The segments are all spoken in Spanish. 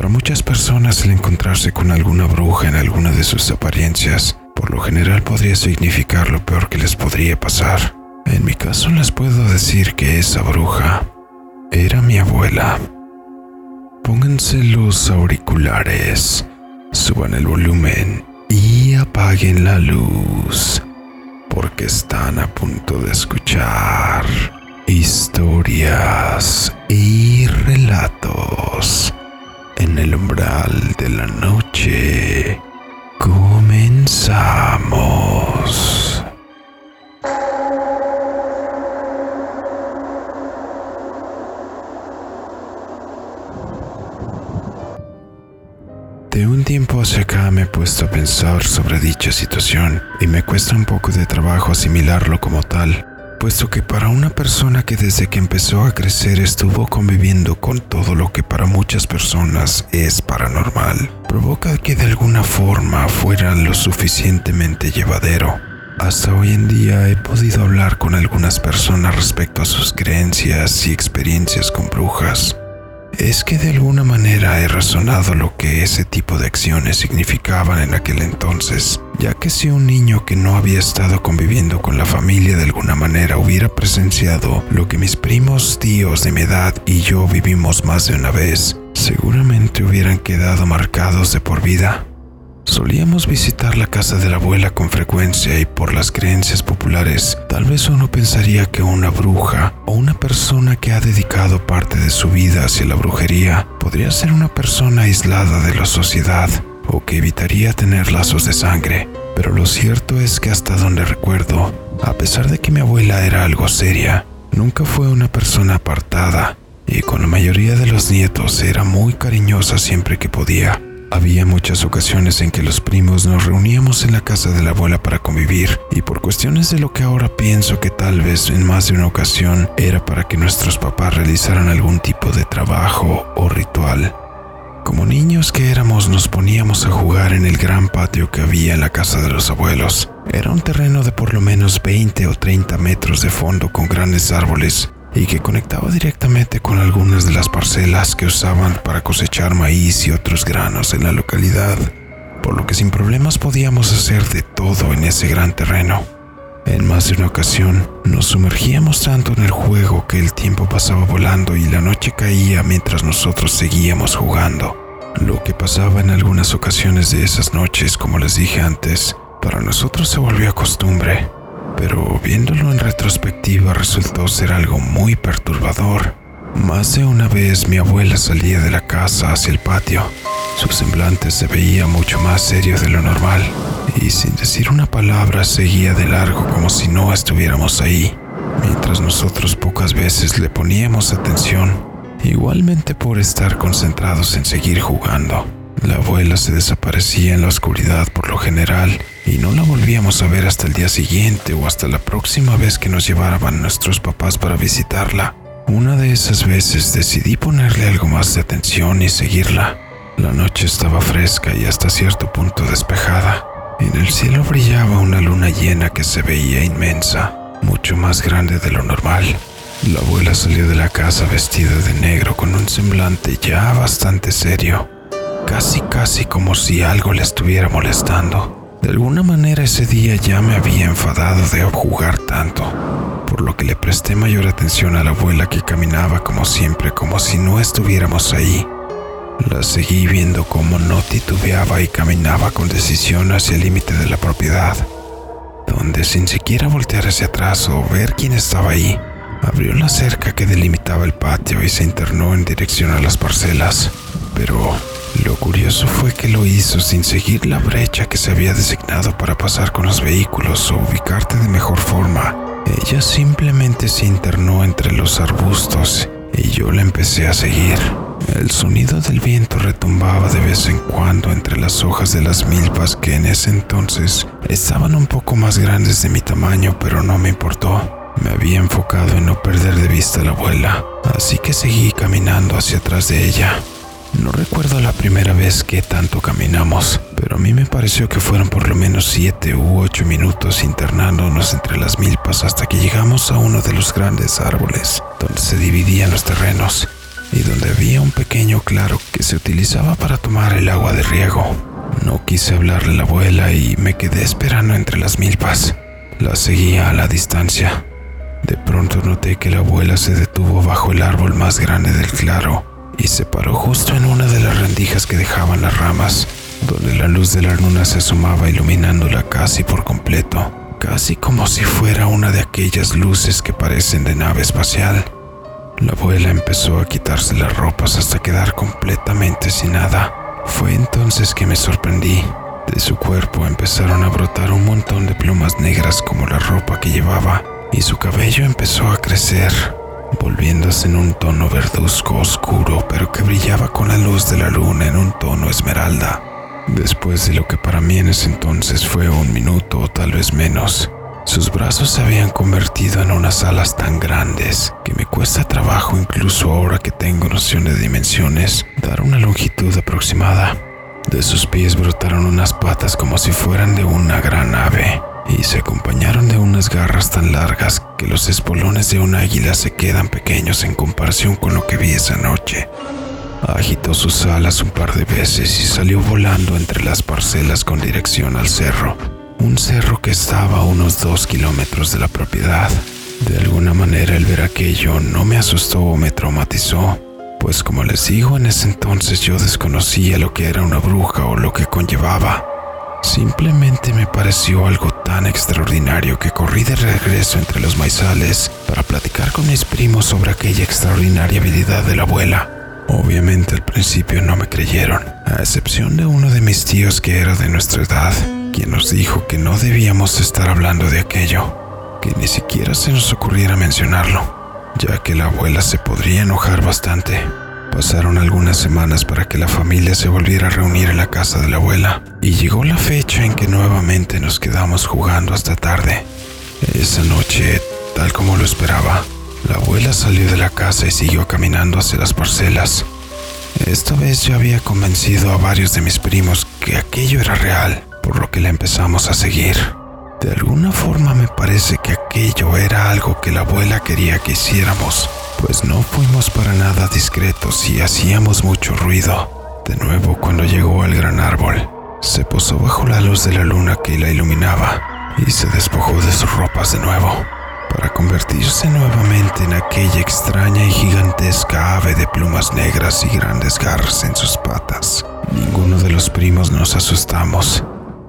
Para muchas personas el encontrarse con alguna bruja en alguna de sus apariencias, por lo general podría significar lo peor que les podría pasar. En mi caso les puedo decir que esa bruja era mi abuela. Pónganse los auriculares, suban el volumen y apaguen la luz, porque están a punto de escuchar historias y relatos en el umbral de la noche. Comenzamos. De un tiempo hacia acá me he puesto a pensar sobre dicha situación y me cuesta un poco de trabajo asimilarlo como tal, puesto que para una persona que desde que empezó a crecer estuvo conviviendo con todo lo que para muchas personas es paranormal, provoca que de alguna forma fuera lo suficientemente llevadero. Hasta hoy en día he podido hablar con algunas personas respecto a sus creencias y experiencias con brujas es que de alguna manera he razonado lo que ese tipo de acciones significaban en aquel entonces, ya que si un niño que no había estado conviviendo con la familia de alguna manera hubiera presenciado lo que mis primos tíos de mi edad y yo vivimos más de una vez, seguramente hubieran quedado marcados de por vida. Solíamos visitar la casa de la abuela con frecuencia y por las creencias populares, tal vez uno pensaría que una bruja o una persona que ha dedicado parte de su vida hacia la brujería podría ser una persona aislada de la sociedad o que evitaría tener lazos de sangre. Pero lo cierto es que hasta donde recuerdo, a pesar de que mi abuela era algo seria, nunca fue una persona apartada y con la mayoría de los nietos era muy cariñosa siempre que podía. Había muchas ocasiones en que los primos nos reuníamos en la casa de la abuela para convivir y por cuestiones de lo que ahora pienso que tal vez en más de una ocasión era para que nuestros papás realizaran algún tipo de trabajo o ritual. Como niños que éramos nos poníamos a jugar en el gran patio que había en la casa de los abuelos. Era un terreno de por lo menos 20 o 30 metros de fondo con grandes árboles y que conectaba directamente con algunas de las parcelas que usaban para cosechar maíz y otros granos en la localidad, por lo que sin problemas podíamos hacer de todo en ese gran terreno. En más de una ocasión nos sumergíamos tanto en el juego que el tiempo pasaba volando y la noche caía mientras nosotros seguíamos jugando. Lo que pasaba en algunas ocasiones de esas noches, como les dije antes, para nosotros se volvió costumbre pero viéndolo en retrospectiva resultó ser algo muy perturbador. Más de una vez mi abuela salía de la casa hacia el patio. Su semblante se veía mucho más serio de lo normal y sin decir una palabra seguía de largo como si no estuviéramos ahí, mientras nosotros pocas veces le poníamos atención, igualmente por estar concentrados en seguir jugando. La abuela se desaparecía en la oscuridad por lo general y no la volvíamos a ver hasta el día siguiente o hasta la próxima vez que nos llevaban nuestros papás para visitarla. Una de esas veces decidí ponerle algo más de atención y seguirla. La noche estaba fresca y hasta cierto punto despejada. En el cielo brillaba una luna llena que se veía inmensa, mucho más grande de lo normal. La abuela salió de la casa vestida de negro con un semblante ya bastante serio casi casi como si algo le estuviera molestando. De alguna manera ese día ya me había enfadado de jugar tanto, por lo que le presté mayor atención a la abuela que caminaba como siempre, como si no estuviéramos ahí. La seguí viendo como no titubeaba y caminaba con decisión hacia el límite de la propiedad, donde sin siquiera voltear hacia atrás o ver quién estaba ahí, abrió la cerca que delimitaba el patio y se internó en dirección a las parcelas. Pero lo curioso fue que lo hizo sin seguir la brecha que se había designado para pasar con los vehículos o ubicarte de mejor forma. Ella simplemente se internó entre los arbustos y yo la empecé a seguir. El sonido del viento retumbaba de vez en cuando entre las hojas de las milpas que en ese entonces estaban un poco más grandes de mi tamaño, pero no me importó. Me había enfocado en no perder de vista a la abuela, así que seguí caminando hacia atrás de ella. No recuerdo la primera vez que tanto caminamos, pero a mí me pareció que fueron por lo menos siete u ocho minutos internándonos entre las milpas hasta que llegamos a uno de los grandes árboles donde se dividían los terrenos. y donde había un pequeño claro que se utilizaba para tomar el agua de riego. No quise hablarle a la abuela y me quedé esperando entre las milpas. La seguía a la distancia. De pronto noté que la abuela se detuvo bajo el árbol más grande del claro y se paró justo en una de las rendijas que dejaban las ramas, donde la luz de la luna se asomaba iluminándola casi por completo, casi como si fuera una de aquellas luces que parecen de nave espacial. La abuela empezó a quitarse las ropas hasta quedar completamente sin nada. Fue entonces que me sorprendí. De su cuerpo empezaron a brotar un montón de plumas negras como la ropa que llevaba, y su cabello empezó a crecer, volviéndose en un tono verduzco oscuro, pero que brillaba con la luz de la luna en un tono esmeralda. Después de lo que para mí en ese entonces fue un minuto o tal vez menos, sus brazos se habían convertido en unas alas tan grandes que me cuesta trabajo incluso ahora que tengo noción de dimensiones dar una longitud aproximada. De sus pies brotaron unas patas como si fueran de una gran ave y se acompañaron de unas garras tan largas que los espolones de un águila se quedan pequeños en comparación con lo que vi esa noche. Agitó sus alas un par de veces y salió volando entre las parcelas con dirección al cerro un cerro que estaba a unos dos kilómetros de la propiedad. De alguna manera el ver aquello no me asustó o me traumatizó, pues como les digo, en ese entonces yo desconocía lo que era una bruja o lo que conllevaba. Simplemente me pareció algo tan extraordinario que corrí de regreso entre los maizales para platicar con mis primos sobre aquella extraordinaria habilidad de la abuela. Obviamente al principio no me creyeron, a excepción de uno de mis tíos que era de nuestra edad quien nos dijo que no debíamos estar hablando de aquello, que ni siquiera se nos ocurriera mencionarlo, ya que la abuela se podría enojar bastante. Pasaron algunas semanas para que la familia se volviera a reunir en la casa de la abuela, y llegó la fecha en que nuevamente nos quedamos jugando hasta tarde. Esa noche, tal como lo esperaba, la abuela salió de la casa y siguió caminando hacia las parcelas. Esta vez yo había convencido a varios de mis primos que aquello era real por lo que la empezamos a seguir. De alguna forma me parece que aquello era algo que la abuela quería que hiciéramos, pues no fuimos para nada discretos y hacíamos mucho ruido. De nuevo, cuando llegó al gran árbol, se posó bajo la luz de la luna que la iluminaba y se despojó de sus ropas de nuevo, para convertirse nuevamente en aquella extraña y gigantesca ave de plumas negras y grandes garras en sus patas. Ninguno de los primos nos asustamos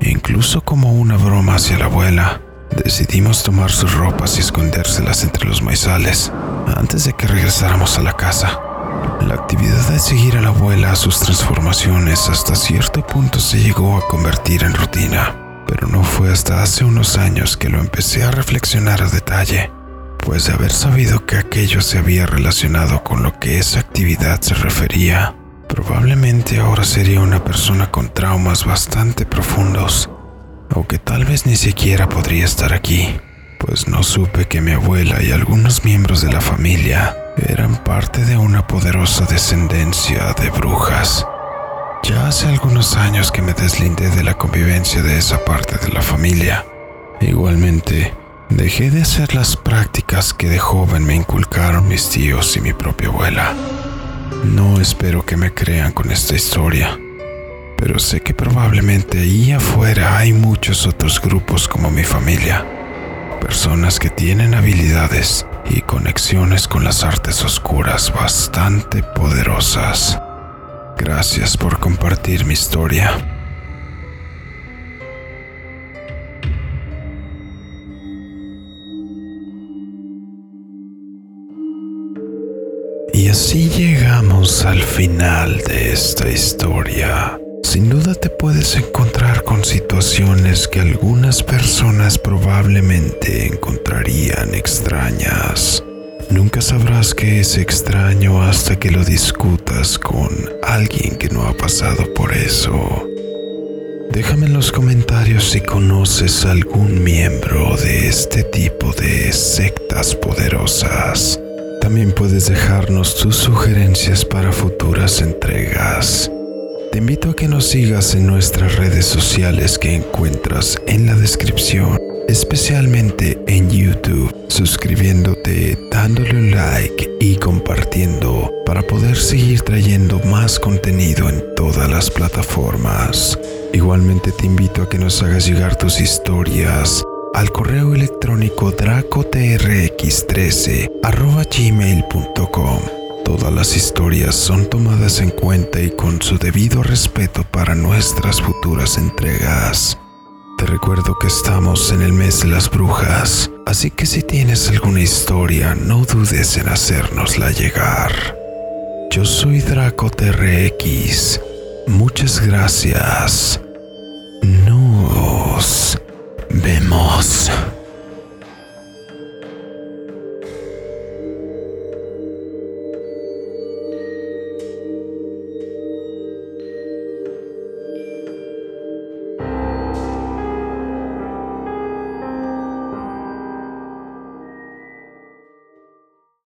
Incluso como una broma hacia la abuela, decidimos tomar sus ropas y escondérselas entre los maizales antes de que regresáramos a la casa. La actividad de seguir a la abuela a sus transformaciones hasta cierto punto se llegó a convertir en rutina, pero no fue hasta hace unos años que lo empecé a reflexionar a detalle, pues de haber sabido que aquello se había relacionado con lo que esa actividad se refería, Probablemente ahora sería una persona con traumas bastante profundos, o que tal vez ni siquiera podría estar aquí, pues no supe que mi abuela y algunos miembros de la familia eran parte de una poderosa descendencia de brujas. Ya hace algunos años que me deslindé de la convivencia de esa parte de la familia. Igualmente, dejé de hacer las prácticas que de joven me inculcaron mis tíos y mi propia abuela. No espero que me crean con esta historia, pero sé que probablemente ahí afuera hay muchos otros grupos como mi familia, personas que tienen habilidades y conexiones con las artes oscuras bastante poderosas. Gracias por compartir mi historia. Y así llegamos al final de esta historia. Sin duda te puedes encontrar con situaciones que algunas personas probablemente encontrarían extrañas. Nunca sabrás qué es extraño hasta que lo discutas con alguien que no ha pasado por eso. Déjame en los comentarios si conoces algún miembro de este tipo de sectas poderosas. También puedes dejarnos tus sugerencias para futuras entregas. Te invito a que nos sigas en nuestras redes sociales que encuentras en la descripción especialmente en YouTube, suscribiéndote, dándole un like y compartiendo para poder seguir trayendo más contenido en todas las plataformas. Igualmente te invito a que nos hagas llegar tus historias al correo electrónico dracotrx13 gmail.com. Todas las historias son tomadas en cuenta y con su debido respeto para nuestras futuras entregas. Te recuerdo que estamos en el mes de las brujas, así que si tienes alguna historia, no dudes en hacérnosla llegar. Yo soy DracoTRX. Muchas gracias. Nos vemos.